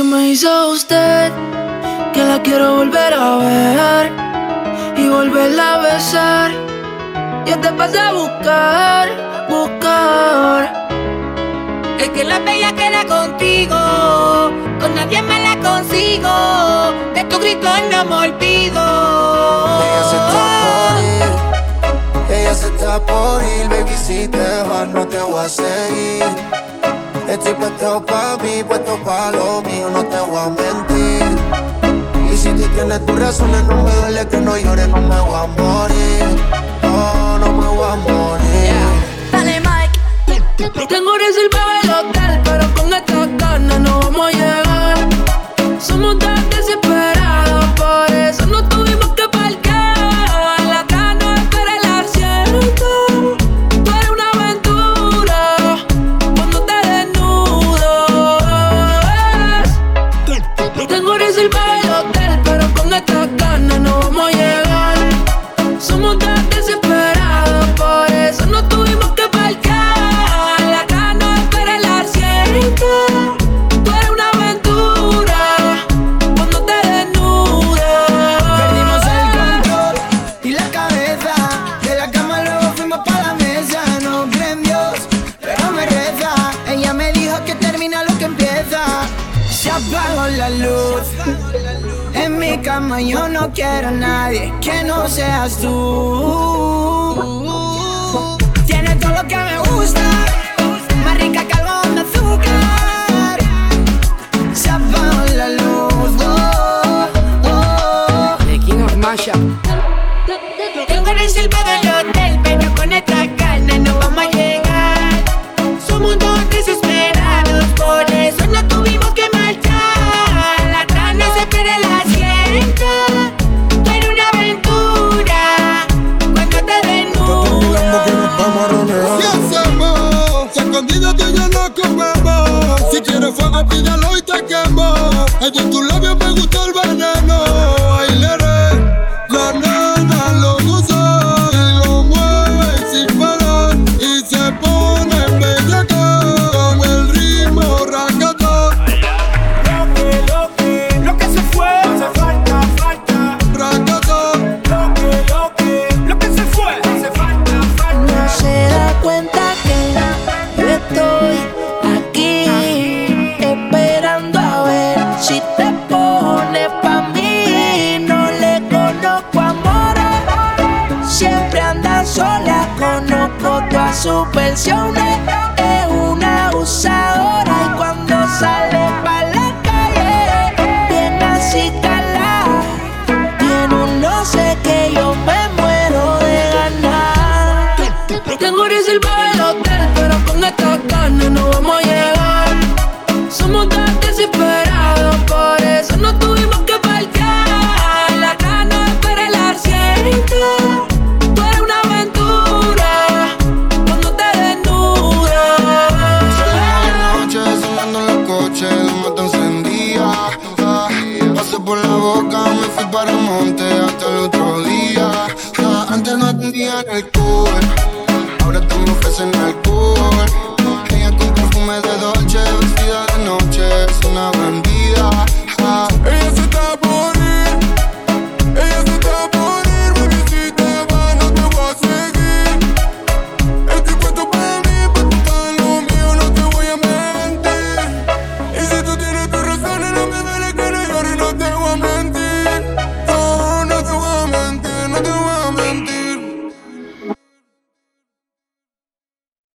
¿Qué me hizo usted? Que la quiero volver a ver y volverla a besar. Yo te pasé a buscar, buscar. Es que la bella queda contigo, con nadie me la consigo. De tu grito no me olvido. Ella se está por ir, ella se está por ir, baby. Si te vas, no te voy a seguir. Estoy puesto pa' mí, puesto pa' lo mío, no te voy a mentir. Y si tú tienes tus razones, no me duele que no llores, no me voy a morir. Yo no quiero a nadie que no seas tú. Tienes todo lo que me gusta, Si quieres fuego, pídelo y te quemo. Ay, en tus labios me gusta el veneno. Ay, le sus versiones. Es una abusadora y cuando sale pa' la calle, bien así cala. Tiene un no sé que yo me muero de ganar. Tengo reservado el hotel, pero con esta carne no vamos a gonna go.